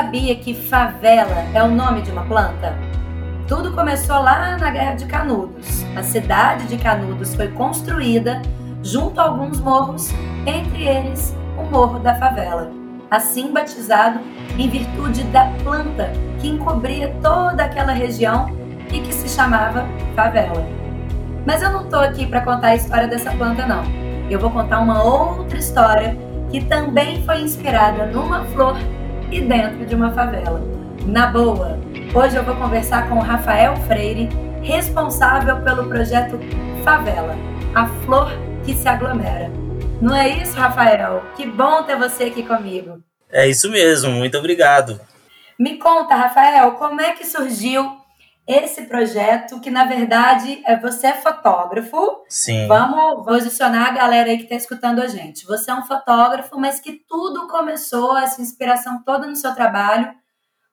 sabia que favela é o nome de uma planta? Tudo começou lá na Guerra de Canudos. A cidade de Canudos foi construída junto a alguns morros, entre eles o Morro da Favela, assim batizado em virtude da planta que encobria toda aquela região e que se chamava favela. Mas eu não estou aqui para contar a história dessa planta, não. Eu vou contar uma outra história que também foi inspirada numa flor e dentro de uma favela. Na boa, hoje eu vou conversar com o Rafael Freire, responsável pelo projeto Favela, a flor que se aglomera. Não é isso, Rafael? Que bom ter você aqui comigo. É isso mesmo, muito obrigado. Me conta, Rafael, como é que surgiu esse projeto, que na verdade é você é fotógrafo. Sim. Vamos posicionar a galera aí que está escutando a gente. Você é um fotógrafo, mas que tudo começou, essa inspiração toda no seu trabalho,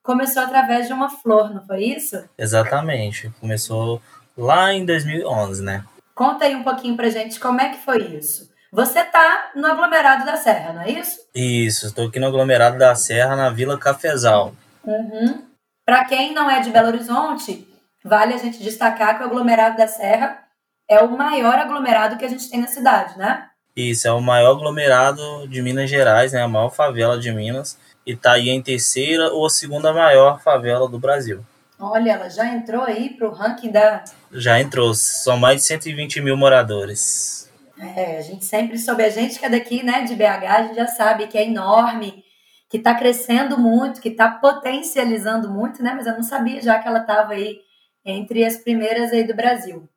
começou através de uma flor, não foi isso? Exatamente. Começou lá em 2011, né? Conta aí um pouquinho pra gente como é que foi isso. Você tá no aglomerado da Serra, não é isso? Isso, estou aqui no aglomerado da Serra, na Vila Cafezal. Uhum. Para quem não é de Belo Horizonte, vale a gente destacar que o aglomerado da Serra é o maior aglomerado que a gente tem na cidade, né? Isso, é o maior aglomerado de Minas Gerais, né? A maior favela de Minas. E tá aí em terceira ou segunda maior favela do Brasil. Olha, ela já entrou aí pro ranking da. Já entrou, são mais de 120 mil moradores. É, a gente sempre soube, a gente que é daqui, né, de BH, a gente já sabe que é enorme que está crescendo muito, que está potencializando muito, né? Mas eu não sabia já que ela estava aí entre as primeiras aí do Brasil.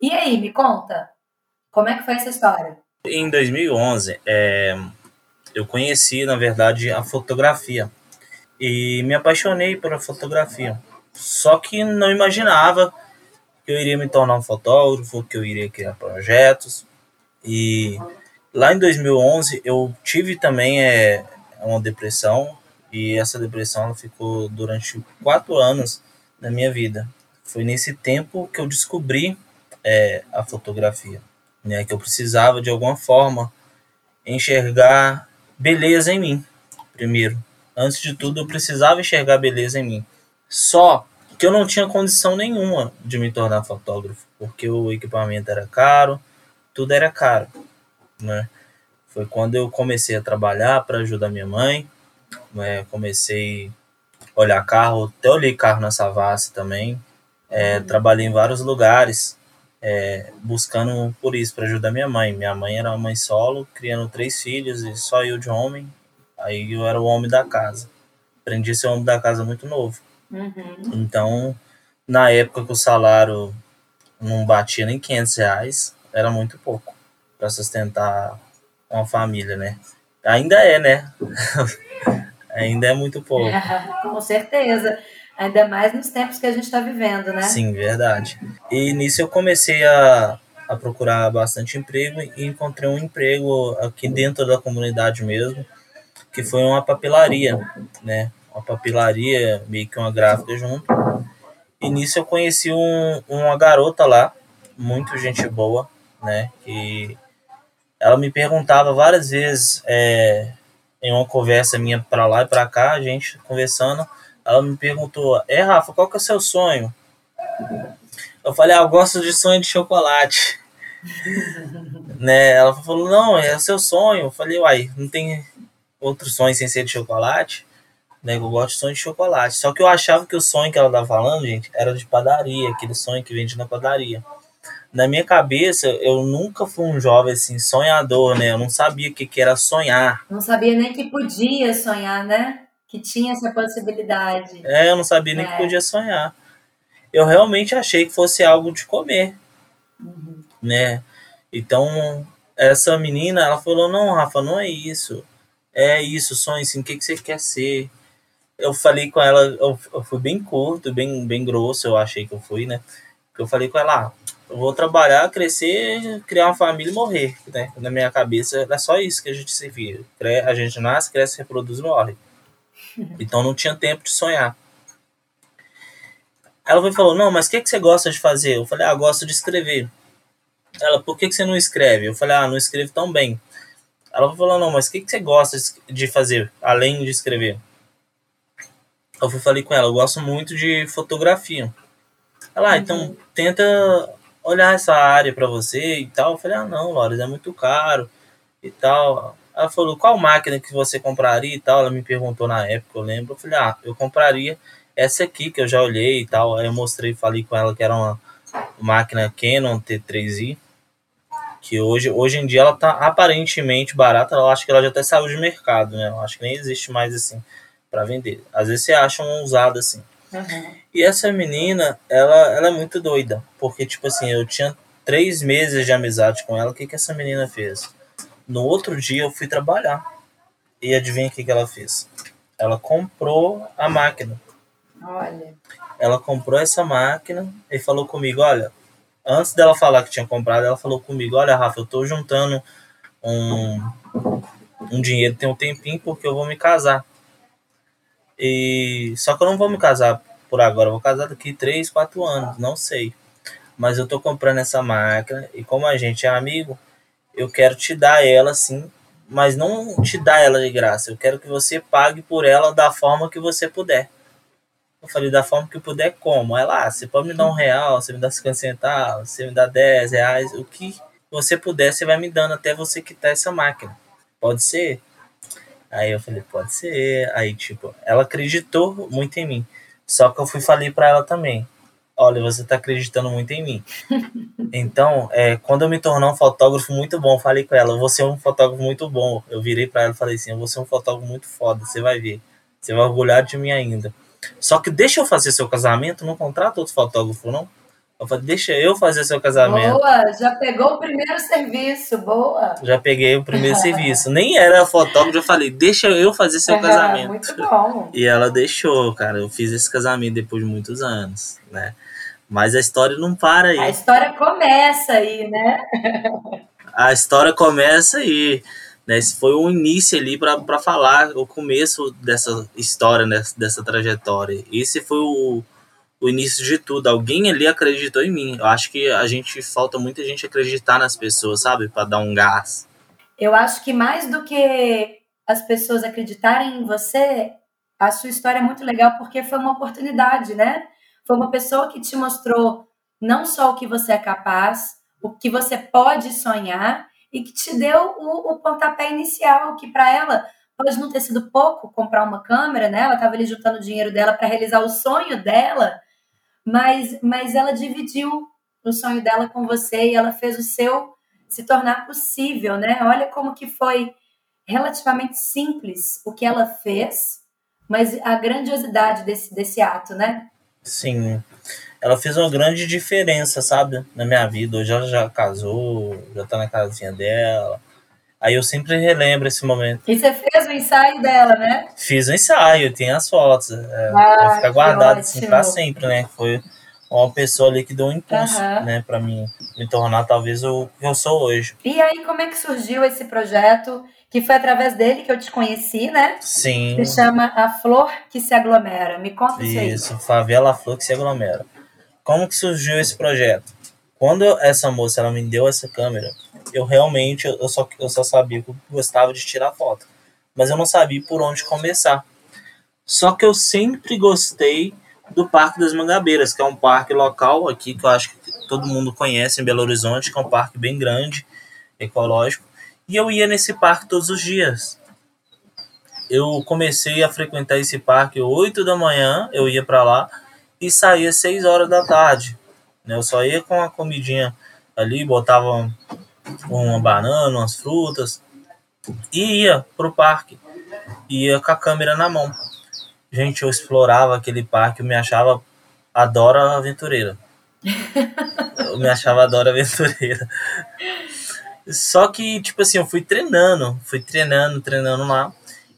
E aí, me conta, como é que foi essa história? Em 2011, é, eu conheci, na verdade, a fotografia e me apaixonei pela fotografia. Só que não imaginava que eu iria me tornar um fotógrafo, que eu iria criar projetos. E lá em 2011 eu tive também é, uma depressão e essa depressão ficou durante quatro anos na minha vida. Foi nesse tempo que eu descobri é, a fotografia, né? Que eu precisava de alguma forma enxergar beleza em mim, primeiro. Antes de tudo, eu precisava enxergar beleza em mim. Só que eu não tinha condição nenhuma de me tornar fotógrafo, porque o equipamento era caro, tudo era caro, né? Foi quando eu comecei a trabalhar para ajudar minha mãe. É, comecei a olhar carro, até olhei carro na Savassi também. É, trabalhei em vários lugares, é, buscando por isso, para ajudar minha mãe. Minha mãe era uma mãe solo, criando três filhos e só eu de homem. Aí eu era o homem da casa. Aprendi a ser homem da casa muito novo. Uhum. Então, na época que o salário não batia nem 500 reais, era muito pouco para sustentar uma família, né? Ainda é, né? Ainda é muito pouco. com certeza. Ainda mais nos tempos que a gente está vivendo, né? Sim, verdade. E nisso eu comecei a, a procurar bastante emprego e encontrei um emprego aqui dentro da comunidade mesmo, que foi uma papelaria, né? Uma papelaria, meio que uma gráfica junto. E nisso eu conheci um, uma garota lá, muito gente boa, né? Que ela me perguntava várias vezes é, em uma conversa minha para lá e para cá, a gente conversando, ela me perguntou: "É, Rafa, qual que é o seu sonho?" Eu falei: ah, "Eu gosto de sonho de chocolate." né? Ela falou: "Não, é o seu sonho." Eu falei: "Uai, não tem outro sonho sem ser de chocolate?" Né, eu gosto de sonho de chocolate. Só que eu achava que o sonho que ela tava falando, gente, era de padaria, aquele sonho que vende na padaria na minha cabeça, eu nunca fui um jovem assim, sonhador, né? Eu não sabia o que, que era sonhar. Não sabia nem que podia sonhar, né? Que tinha essa possibilidade. É, eu não sabia nem é. que podia sonhar. Eu realmente achei que fosse algo de comer, uhum. né? Então, essa menina, ela falou: Não, Rafa, não é isso. É isso, sonho assim, o que, que você quer ser? Eu falei com ela, eu, eu fui bem curto, bem, bem grosso, eu achei que eu fui, né? Eu falei com ela: ah, eu vou trabalhar, crescer, criar uma família e morrer, né? Na minha cabeça é só isso que a gente se vira. A gente nasce, cresce, reproduz e morre. Então não tinha tempo de sonhar. Ela foi falou, não, mas o que, que você gosta de fazer? Eu falei, ah, gosto de escrever. Ela, por que, que você não escreve? Eu falei, ah, não escrevo tão bem. Ela falou, não, mas o que, que você gosta de fazer, além de escrever? Eu fui falei com ela, eu gosto muito de fotografia. Ela, ah, então uhum. tenta olhar essa área para você e tal. Eu falei, ah, não, Lores, é muito caro e tal. Ela falou, qual máquina que você compraria e tal? Ela me perguntou na época, eu lembro. Eu falei, ah, eu compraria essa aqui que eu já olhei e tal. Aí eu mostrei, falei com ela que era uma máquina Canon T3i, que hoje, hoje em dia ela tá aparentemente barata. Eu acho que ela já até saiu de mercado, né? Eu acho que nem existe mais assim para vender. Às vezes você acha um usado assim. Uhum. E essa menina, ela, ela é muito doida, porque tipo assim, eu tinha três meses de amizade com ela. O que que essa menina fez? No outro dia eu fui trabalhar. E adivinha o que, que ela fez? Ela comprou a máquina. Olha. Ela comprou essa máquina e falou comigo, olha, antes dela falar que tinha comprado, ela falou comigo, olha, Rafa, eu tô juntando um, um dinheiro tem um tempinho porque eu vou me casar. E só que eu não vou me casar por agora, eu vou casar daqui 3, 4 anos, não sei. Mas eu tô comprando essa máquina e como a gente é amigo, eu quero te dar ela assim, mas não te dar ela de graça. Eu quero que você pague por ela da forma que você puder. Eu falei, da forma que puder, como? Ela, ah, você pode me dar um real, você me dá 50 centavos, você me dá 10 reais, o que você puder, você vai me dando até você quitar essa máquina. Pode ser? Aí eu falei, pode ser. Aí, tipo, ela acreditou muito em mim. Só que eu fui falei para ela também olha, você está acreditando muito em mim. Então, é, quando eu me tornar um fotógrafo muito bom, falei com ela, você é um fotógrafo muito bom. Eu virei para ela e falei assim, vou ser um fotógrafo muito foda, você vai ver. Você vai orgulhar de mim ainda. Só que deixa eu fazer seu casamento, não contrata outro fotógrafo, não. Eu falei, deixa eu fazer seu casamento. Boa, já pegou o primeiro serviço, boa. Já peguei o primeiro serviço. Nem era fotógrafo, eu falei, deixa eu fazer seu casamento. Muito bom. E ela deixou, cara. Eu fiz esse casamento depois de muitos anos, né? Mas a história não para aí. A história começa aí, né? a história começa aí. Né? Esse foi o início ali para falar o começo dessa história, né? dessa trajetória. Esse foi o, o início de tudo. Alguém ali acreditou em mim. Eu acho que a gente falta muita gente acreditar nas pessoas, sabe? Para dar um gás. Eu acho que mais do que as pessoas acreditarem em você, a sua história é muito legal porque foi uma oportunidade, né? Foi uma pessoa que te mostrou não só o que você é capaz, o que você pode sonhar e que te deu o, o pontapé inicial, que para ela pode não ter sido pouco comprar uma câmera, né? Ela estava ali juntando o dinheiro dela para realizar o sonho dela, mas, mas ela dividiu o sonho dela com você e ela fez o seu se tornar possível, né? Olha como que foi relativamente simples o que ela fez, mas a grandiosidade desse, desse ato, né? Sim. Ela fez uma grande diferença, sabe? Na minha vida. Hoje ela já casou, já tá na casinha dela. Aí eu sempre relembro esse momento. E você fez o ensaio dela, né? Fiz o ensaio, tem as fotos. É, ah, vai ficar guardado assim pra sempre, né? Foi uma pessoa ali que deu um impulso, uhum. né, para mim me tornar talvez o que eu sou hoje. E aí, como é que surgiu esse projeto? Que foi através dele que eu te conheci, né? Sim. Se chama A Flor que se Aglomera. Me conta isso aí. Isso, Favela Flor que se Aglomera. Como que surgiu esse projeto? Quando essa moça ela me deu essa câmera, eu realmente eu só, eu só sabia que eu gostava de tirar foto. Mas eu não sabia por onde começar. Só que eu sempre gostei do Parque das Mangabeiras, que é um parque local aqui que eu acho que todo mundo conhece em Belo Horizonte, que é um parque bem grande, ecológico. E eu ia nesse parque todos os dias. Eu comecei a frequentar esse parque 8 da manhã, eu ia para lá e saía 6 horas da tarde. Né? Eu só ia com a comidinha ali, botava uma banana, umas frutas e ia pro parque. Ia com a câmera na mão. Gente, eu explorava aquele parque, eu me achava adora aventureira. Eu me achava adora aventureira. Só que, tipo assim, eu fui treinando, fui treinando, treinando lá.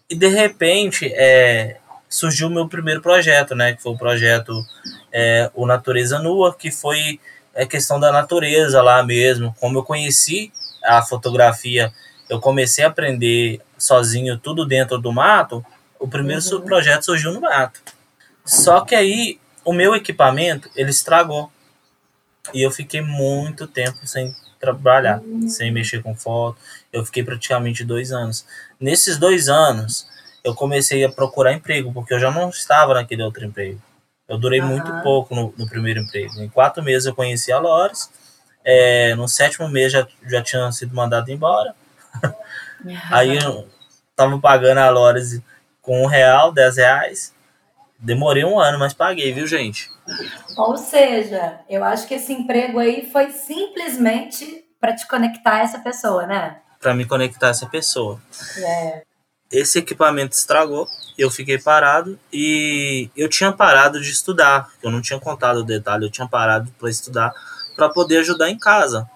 E de repente, é, surgiu o meu primeiro projeto, né? Que foi o projeto é, O Natureza Nua, que foi a questão da natureza lá mesmo. Como eu conheci a fotografia, eu comecei a aprender sozinho tudo dentro do mato. O primeiro uhum. projeto surgiu no mato. Só que aí o meu equipamento ele estragou. E eu fiquei muito tempo sem trabalhar, sem mexer com foto. Eu fiquei praticamente dois anos. Nesses dois anos, eu comecei a procurar emprego, porque eu já não estava naquele outro emprego. Eu durei muito pouco no, no, primeiro emprego. Em quatro meses eu conheci a Lores, é, no sétimo mês já, já tinha sido mandado embora. Aí eu tava pagando a Lores com um real, dez reais. Demorei um ano, mas paguei, viu, gente? Ou seja, eu acho que esse emprego aí foi simplesmente para te conectar a essa pessoa, né? Para me conectar a essa pessoa. É. Esse equipamento estragou, eu fiquei parado e eu tinha parado de estudar. Eu não tinha contado o detalhe, eu tinha parado para estudar para poder ajudar em casa.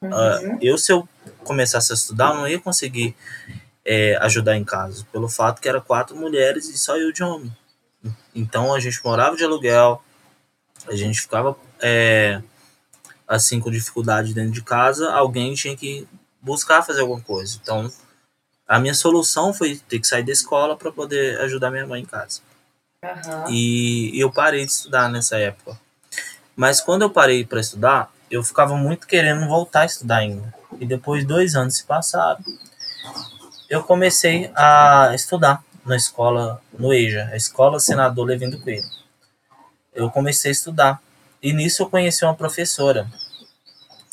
Uhum. Uh, eu, se eu começasse a estudar, eu não ia conseguir é, ajudar em casa, pelo fato que era quatro mulheres e só eu de homem. Então a gente morava de aluguel, a gente ficava é, assim com dificuldade dentro de casa, alguém tinha que buscar fazer alguma coisa. Então a minha solução foi ter que sair da escola para poder ajudar minha mãe em casa. Uhum. E, e eu parei de estudar nessa época. Mas quando eu parei para estudar, eu ficava muito querendo voltar a estudar ainda. E depois dois anos se passaram, eu comecei a estudar na escola, no EJA, a Escola Senador Levindo Coelho. Eu comecei a estudar. E nisso eu conheci uma professora.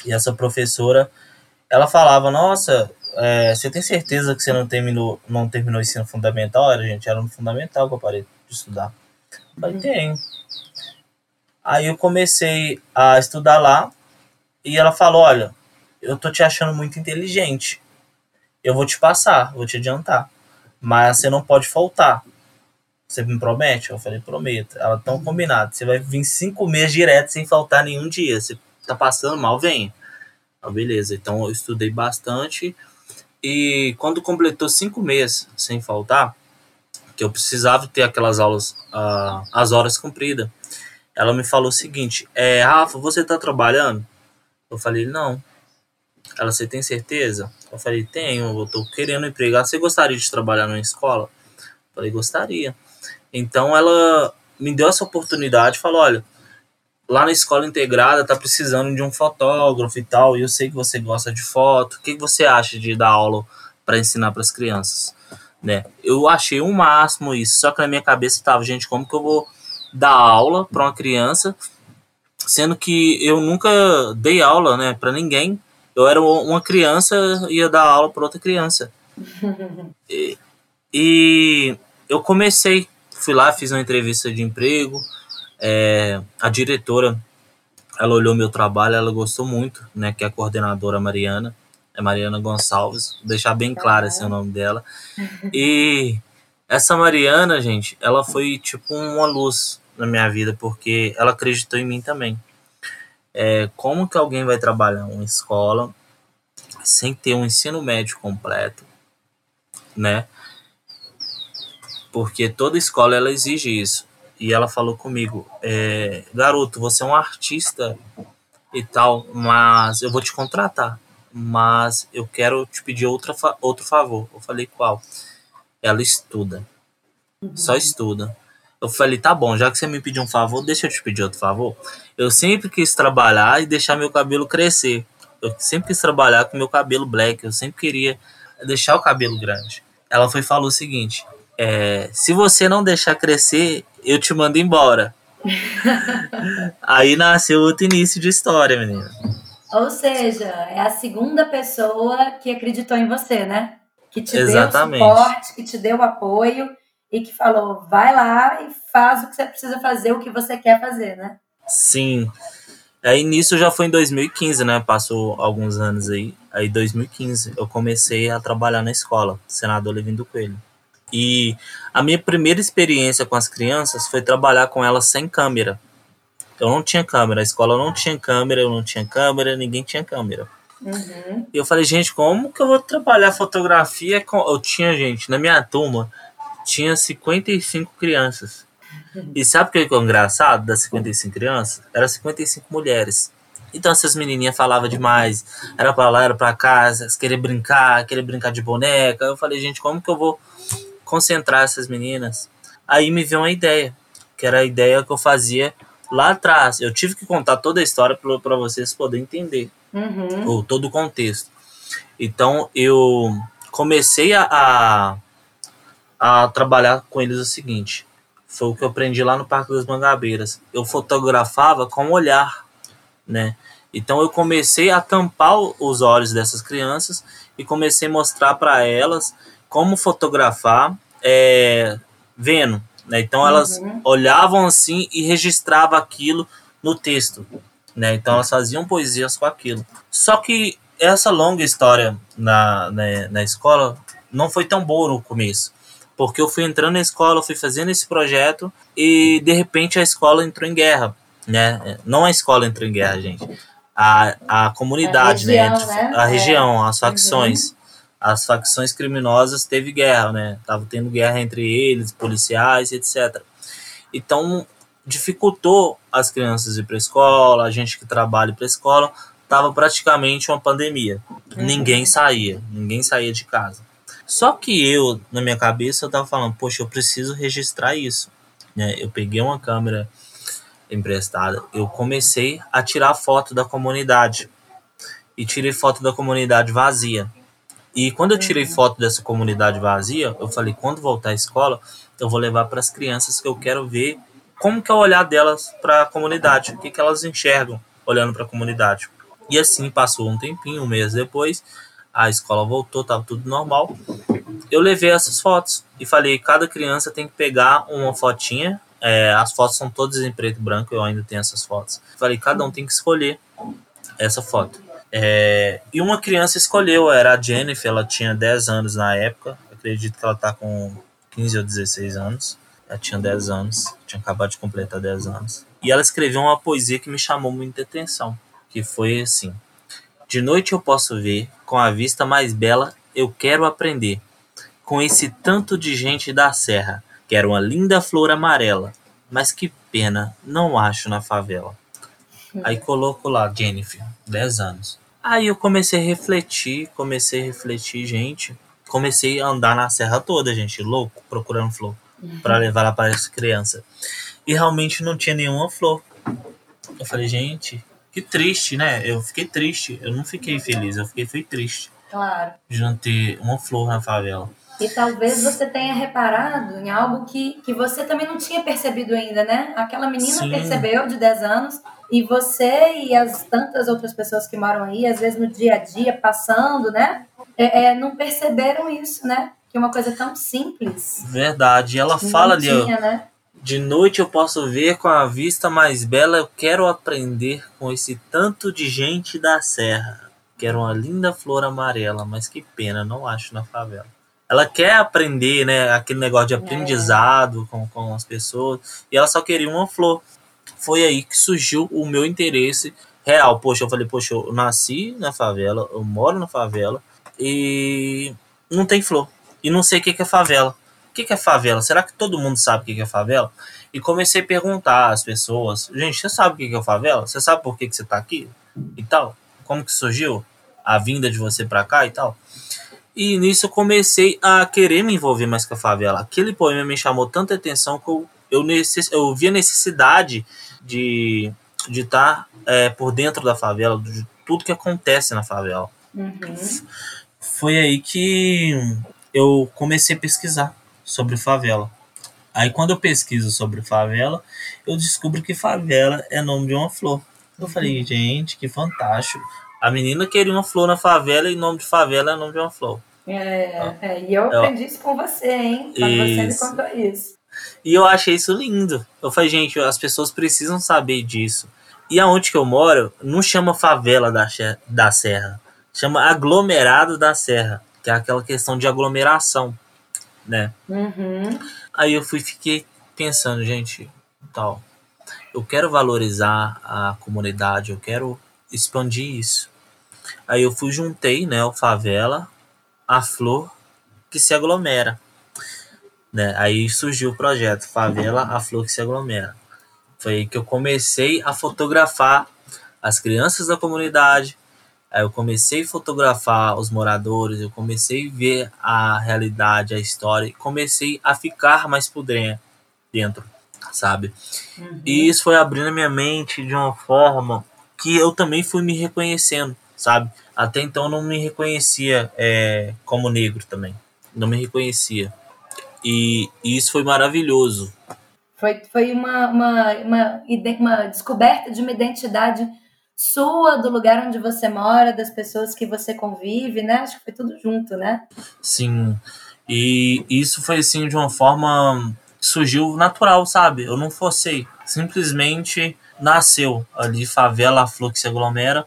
E essa professora, ela falava, nossa, é, você tem certeza que você não terminou, não terminou o ensino fundamental? Era, gente, era no fundamental que eu parei de estudar. Eu falei, uhum. tenho. Aí eu comecei a estudar lá e ela falou, olha, eu tô te achando muito inteligente. Eu vou te passar, vou te adiantar mas você não pode faltar. Você me promete? Eu falei, prometo. Ela, tão combinado. Você vai vir cinco meses direto sem faltar nenhum dia. Você tá passando mal, vem. Ah, beleza. Então eu estudei bastante. E quando completou cinco meses sem faltar, que eu precisava ter aquelas aulas, uh, as horas cumpridas, ela me falou o seguinte: é, Rafa, você tá trabalhando? Eu falei, não. Ela, você tem certeza? Eu falei, tenho, eu tô querendo empregar. Você gostaria de trabalhar numa escola? Eu falei, gostaria. Então ela me deu essa oportunidade, falou, olha, lá na escola integrada tá precisando de um fotógrafo e tal, e eu sei que você gosta de foto. O que você acha de dar aula para ensinar para as crianças? Né? Eu achei o um máximo isso, só que na minha cabeça tava, gente, como que eu vou dar aula para uma criança, sendo que eu nunca dei aula, né, para ninguém eu era uma criança ia dar aula para outra criança. e, e, eu comecei, fui lá, fiz uma entrevista de emprego. É, a diretora, ela olhou meu trabalho, ela gostou muito, né? Que é a coordenadora Mariana, é Mariana Gonçalves, vou deixar bem claro assim, o nome dela. E essa Mariana, gente, ela foi tipo uma luz na minha vida, porque ela acreditou em mim também é, como que alguém vai trabalhar uma escola sem ter um ensino médio completo, né? Porque toda escola ela exige isso. E ela falou comigo, é, garoto, você é um artista e tal, mas eu vou te contratar, mas eu quero te pedir outra, outro favor. Eu falei qual? Ela estuda, uhum. só estuda. Eu falei, tá bom, já que você me pediu um favor, deixa eu te pedir outro favor. Eu sempre quis trabalhar e deixar meu cabelo crescer. Eu sempre quis trabalhar com meu cabelo black. Eu sempre queria deixar o cabelo grande. Ela foi falou o seguinte: é, se você não deixar crescer, eu te mando embora. Aí nasceu outro início de história, menina. Ou seja, é a segunda pessoa que acreditou em você, né? Que te Exatamente. deu suporte, que te deu apoio e que falou: vai lá e faz o que você precisa fazer, o que você quer fazer, né? Sim. Aí nisso já foi em 2015, né? Passou alguns anos aí. Aí 2015 eu comecei a trabalhar na escola, senador Levindo Coelho. E a minha primeira experiência com as crianças foi trabalhar com elas sem câmera. Eu não tinha câmera, a escola não tinha câmera, eu não tinha câmera, ninguém tinha câmera. Uhum. E eu falei, gente, como que eu vou trabalhar fotografia? Com... Eu tinha, gente, na minha turma, tinha 55 crianças. E sabe o que é engraçado das 55 crianças? Era 55 mulheres. Então essas menininhas falavam demais. Era pra lá, era pra casa, querer brincar, querer brincar de boneca. Eu falei, gente, como que eu vou concentrar essas meninas? Aí me veio uma ideia, que era a ideia que eu fazia lá atrás. Eu tive que contar toda a história para vocês poderem entender. Uhum. Ou todo o contexto. Então eu comecei a, a a trabalhar com eles o seguinte: foi o que eu aprendi lá no Parque das Mangabeiras. Eu fotografava com o olhar, né? Então eu comecei a tampar os olhos dessas crianças e comecei a mostrar para elas como fotografar é, vendo. Né? Então elas uhum. olhavam assim e registravam aquilo no texto. Né? Então elas faziam poesias com aquilo. Só que essa longa história na, na, na escola não foi tão boa no começo. Porque eu fui entrando na escola, fui fazendo esse projeto e de repente a escola entrou em guerra. Né? Não a escola entrou em guerra, gente. A, a comunidade, a região, né? né? A região, as facções. Uhum as facções criminosas teve guerra, né? Tava tendo guerra entre eles, policiais, etc. Então dificultou as crianças ir para escola, a gente que trabalha para escola, tava praticamente uma pandemia. Uhum. Ninguém saía, ninguém saía de casa. Só que eu, na minha cabeça, eu tava falando, poxa, eu preciso registrar isso. Né? Eu peguei uma câmera emprestada, eu comecei a tirar foto da comunidade. E tirei foto da comunidade vazia. E quando eu tirei uhum. foto dessa comunidade vazia, eu falei, quando voltar à escola, eu vou levar para as crianças que eu quero ver como que é o olhar delas para a comunidade, o que, que elas enxergam olhando para a comunidade. E assim passou um tempinho, um mês depois, a escola voltou, estava tudo normal. Eu levei essas fotos e falei, cada criança tem que pegar uma fotinha. É, as fotos são todas em preto e branco, eu ainda tenho essas fotos. Falei, cada um tem que escolher essa foto. É, e uma criança escolheu, era a Jennifer, ela tinha 10 anos na época, acredito que ela está com 15 ou 16 anos. Ela tinha 10 anos, tinha acabado de completar 10 anos. E ela escreveu uma poesia que me chamou muita atenção, que foi assim: De noite eu posso ver, com a vista mais bela, eu quero aprender. Com esse tanto de gente da serra, quero uma linda flor amarela, mas que pena, não acho na favela. Aí coloco lá, Jennifer, 10 anos. Aí eu comecei a refletir, comecei a refletir, gente. Comecei a andar na serra toda, gente, louco, procurando flor uhum. para levar lá para essa criança. E realmente não tinha nenhuma flor. Eu falei, gente, que triste, né? Eu fiquei triste. Eu não fiquei feliz, eu fiquei fui triste. Claro. De não ter uma flor na favela. E talvez você tenha reparado em algo que, que você também não tinha percebido ainda, né? Aquela menina Sim. percebeu de 10 anos e você e as tantas outras pessoas que moram aí, às vezes no dia a dia, passando, né? É, é, não perceberam isso, né? Que é uma coisa tão simples. Verdade. Ela fala ali, ó, né? De noite eu posso ver com a vista mais bela, eu quero aprender com esse tanto de gente da serra. Quero uma linda flor amarela, mas que pena, não acho na favela ela quer aprender, né? Aquele negócio de é. aprendizado é. com, com as pessoas. E ela só queria uma flor. Foi aí que surgiu o meu interesse real. Poxa, eu falei, poxa, eu nasci na favela, eu moro na favela e não tem flor. E não sei o que é favela. O que é favela? Será que todo mundo sabe o que é favela? E comecei a perguntar às pessoas: gente, você sabe o que é favela? Você sabe por que, que você tá aqui? E tal? Como que surgiu a vinda de você pra cá e tal? E nisso eu comecei a querer me envolver mais com a favela. Aquele poema me chamou tanta atenção que eu, eu, necess, eu vi a necessidade de estar de tá, é, por dentro da favela, de tudo que acontece na favela. Uhum. Foi aí que eu comecei a pesquisar sobre favela. Aí quando eu pesquiso sobre favela, eu descubro que favela é nome de uma flor. Eu falei, gente, que fantástico. A menina queria uma flor na favela e nome de favela é nome de uma flor. É, é, e eu aprendi isso com você, hein? Quando isso. você me contou isso. E eu achei isso lindo. Eu falei, gente, as pessoas precisam saber disso. E aonde que eu moro, não chama favela da, da Serra. Chama aglomerado da Serra. Que é aquela questão de aglomeração, né? Uhum. Aí eu fui fiquei pensando, gente, tal. Eu quero valorizar a comunidade, eu quero expandir isso. Aí eu fui juntei, né, o favela a flor que se aglomera. Né? Aí surgiu o projeto Favela, a flor que se aglomera. Foi aí que eu comecei a fotografar as crianças da comunidade. Aí eu comecei a fotografar os moradores, eu comecei a ver a realidade, a história, e comecei a ficar mais por dentro, sabe? Uhum. E isso foi abrindo a minha mente de uma forma que eu também fui me reconhecendo, sabe? Até então não me reconhecia é, como negro também. Não me reconhecia. E, e isso foi maravilhoso. Foi, foi uma, uma, uma, uma descoberta de uma identidade sua, do lugar onde você mora, das pessoas que você convive, né? Acho que foi tudo junto, né? Sim. E isso foi assim de uma forma surgiu natural, sabe? Eu não forcei, simplesmente nasceu ali favela Flor que se aglomera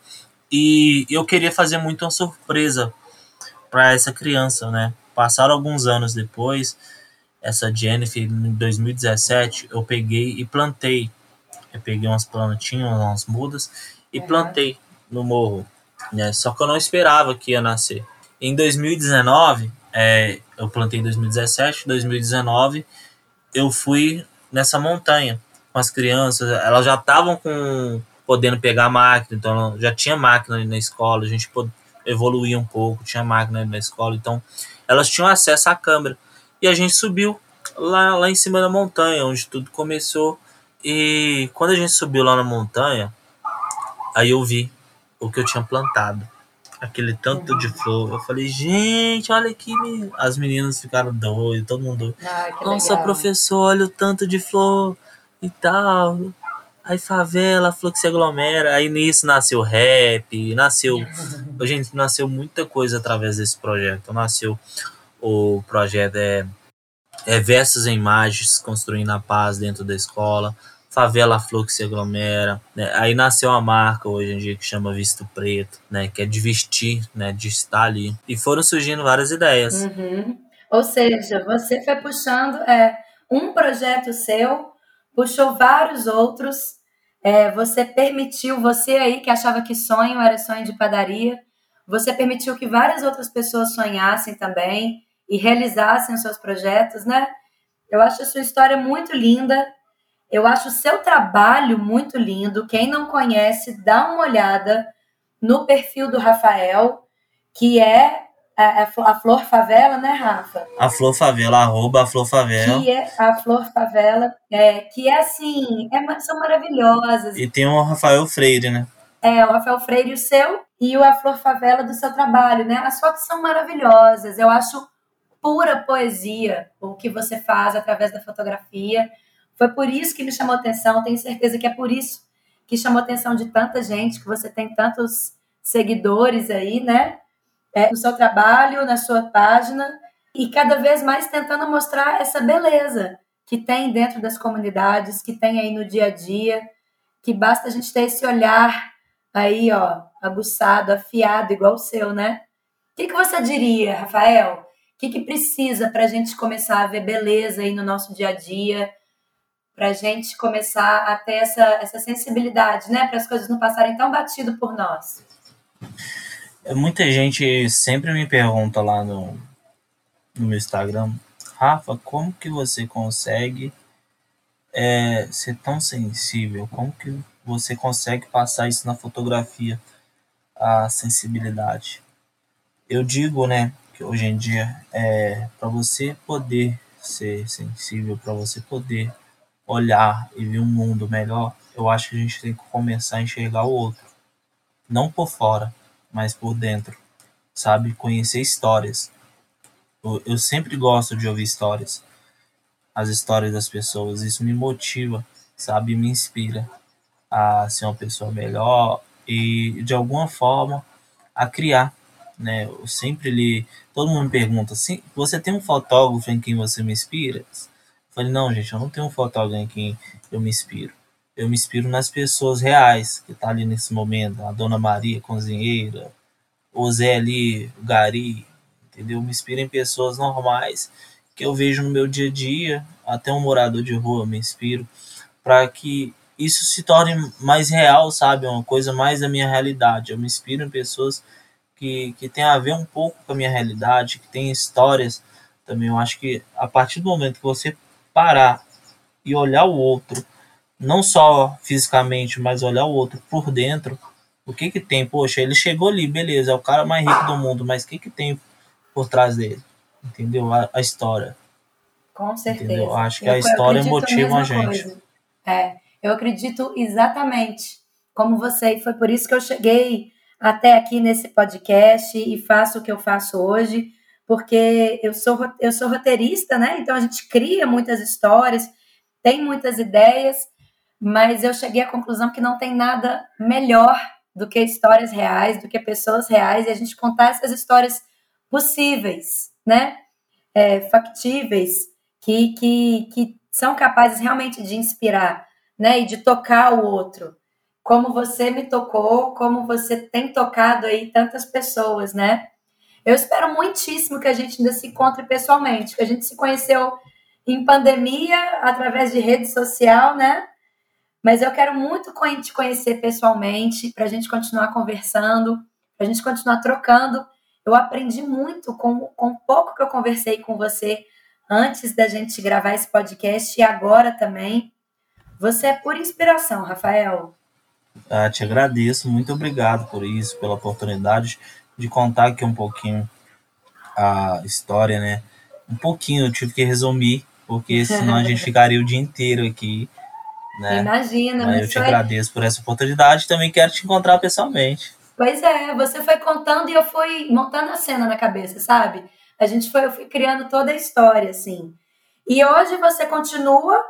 e eu queria fazer muito uma surpresa para essa criança, né? Passaram alguns anos depois, essa Jennifer em 2017, eu peguei e plantei. Eu peguei umas plantinhas, umas mudas e uhum. plantei no morro, né? Só que eu não esperava que ia nascer. Em 2019, é, eu plantei em 2017, 2019 eu fui nessa montanha com as crianças. Elas já estavam com podendo pegar máquina, então já tinha máquina ali na escola. A gente evoluía um pouco, tinha máquina na escola, então elas tinham acesso à câmera. E a gente subiu lá, lá em cima da montanha, onde tudo começou. E quando a gente subiu lá na montanha, aí eu vi o que eu tinha plantado aquele tanto de flor. Eu falei, gente, olha aqui. As meninas ficaram doidas, todo mundo. Ah, Nossa, legal. professor, olha o tanto de flor e tal. Aí favela, flor que se aglomera. Aí nisso nasceu rap, nasceu. gente, nasceu muita coisa através desse projeto. Nasceu o projeto é, é Versos em Imagens, construindo a paz dentro da escola favela que se aglomera. Né? Aí nasceu uma marca hoje em dia que chama Visto Preto, né? Que é de vestir, né? De estar ali. E foram surgindo várias ideias. Uhum. Ou seja, você foi puxando é, um projeto seu, puxou vários outros. É, você permitiu, você aí que achava que sonho era sonho de padaria, você permitiu que várias outras pessoas sonhassem também e realizassem os seus projetos, né? Eu acho a sua história muito linda eu acho o seu trabalho muito lindo. Quem não conhece, dá uma olhada no perfil do Rafael, que é a, a, Flor Favela, né, Rafa? A Flor Favela, arroba a Flor Favela. Que é a Flor Favela, é, que é assim, é, são maravilhosas. E tem o Rafael Freire, né? É, o Rafael Freire, o seu, e o A Flor Favela do seu trabalho, né? As fotos são maravilhosas. Eu acho pura poesia o que você faz através da fotografia. Foi por isso que me chamou atenção, tenho certeza que é por isso que chamou atenção de tanta gente, que você tem tantos seguidores aí, né? É, no seu trabalho, na sua página, e cada vez mais tentando mostrar essa beleza que tem dentro das comunidades, que tem aí no dia a dia, que basta a gente ter esse olhar aí, ó, aguçado, afiado, igual o seu, né? O que, que você diria, Rafael? Que, que precisa para a gente começar a ver beleza aí no nosso dia a dia? para a gente começar a ter essa, essa sensibilidade, né? Para as coisas não passarem tão batido por nós. Muita gente sempre me pergunta lá no, no meu Instagram, Rafa, como que você consegue é, ser tão sensível? Como que você consegue passar isso na fotografia, a sensibilidade? Eu digo, né, hoje em dia é para você poder ser sensível, para você poder olhar e ver um mundo melhor, eu acho que a gente tem que começar a enxergar o outro. Não por fora, mas por dentro. Sabe? Conhecer histórias. Eu, eu sempre gosto de ouvir histórias. As histórias das pessoas. Isso me motiva, sabe? Me inspira a ser uma pessoa melhor e, de alguma forma, a criar. Né? Eu sempre li. Todo mundo me pergunta assim: você tem um fotógrafo em quem você me inspira? Falei, não, gente, eu não tenho um fotógrafo em quem eu me inspiro. Eu me inspiro nas pessoas reais que tá ali nesse momento. A Dona Maria, cozinheira, o Zé ali, o Gari, entendeu? Eu me inspiro em pessoas normais que eu vejo no meu dia a dia, até um morador de rua eu me inspiro, para que isso se torne mais real, sabe? Uma coisa mais da minha realidade. Eu me inspiro em pessoas que, que têm a ver um pouco com a minha realidade, que têm histórias também. Eu acho que a partir do momento que você parar e olhar o outro, não só fisicamente, mas olhar o outro por dentro, o que que tem? Poxa, ele chegou ali, beleza, é o cara mais rico do mundo, mas o que que tem por trás dele? Entendeu? A, a história. Com certeza. Entendeu? Acho que eu, a história motiva a, gente. Coisa. É, eu acredito exatamente como você, e foi por isso que eu cheguei até aqui nesse podcast e faço o que eu faço hoje, porque eu sou, eu sou roteirista, né? Então a gente cria muitas histórias, tem muitas ideias, mas eu cheguei à conclusão que não tem nada melhor do que histórias reais, do que pessoas reais, e a gente contar essas histórias possíveis, né? É, factíveis, que, que, que são capazes realmente de inspirar, né? E de tocar o outro. Como você me tocou, como você tem tocado aí tantas pessoas, né? Eu espero muitíssimo que a gente ainda se encontre pessoalmente, que a gente se conheceu em pandemia, através de rede social, né? Mas eu quero muito te conhecer pessoalmente, para a gente continuar conversando, para a gente continuar trocando. Eu aprendi muito com, com o pouco que eu conversei com você antes da gente gravar esse podcast e agora também. Você é pura inspiração, Rafael. Ah, te agradeço, muito obrigado por isso, pela oportunidade de contar aqui um pouquinho a história, né? Um pouquinho, eu tive que resumir, porque senão a gente ficaria o dia inteiro aqui. Né? Imagina, mas Eu te foi... agradeço por essa oportunidade também quero te encontrar pessoalmente. Pois é, você foi contando e eu fui montando a cena na cabeça, sabe? A gente foi, eu fui criando toda a história, assim. E hoje você continua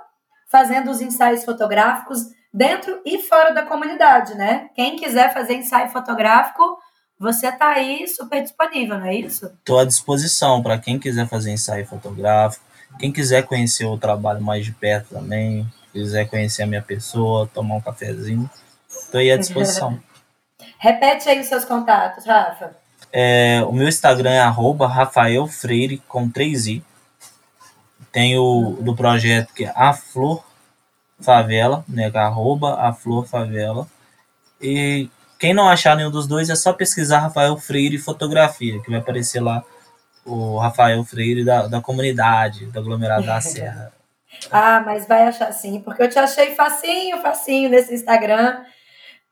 fazendo os ensaios fotográficos dentro e fora da comunidade, né? Quem quiser fazer ensaio fotográfico, você está aí super disponível, não é isso? Estou à disposição para quem quiser fazer ensaio fotográfico, quem quiser conhecer o trabalho mais de perto também, quiser conhecer a minha pessoa, tomar um cafezinho, estou aí à disposição. Repete aí os seus contatos, Rafa. É, o meu Instagram é arroba Rafael Freire com 3i. Tem o do projeto que é a Flor Favela, né? Arroba a Flor Favela. E quem não achar nenhum dos dois é só pesquisar Rafael Freire Fotografia, que vai aparecer lá o Rafael Freire da, da comunidade, do aglomerado da Serra. ah, mas vai achar sim, porque eu te achei facinho, facinho nesse Instagram,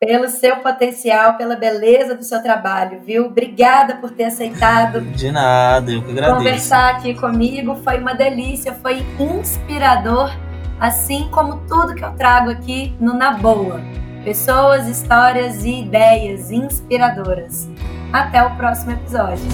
pelo seu potencial, pela beleza do seu trabalho, viu? Obrigada por ter aceitado. De nada, eu que agradeço. Conversar aqui comigo foi uma delícia, foi inspirador, assim como tudo que eu trago aqui no Na Boa pessoas, histórias e ideias inspiradoras. Até o próximo episódio.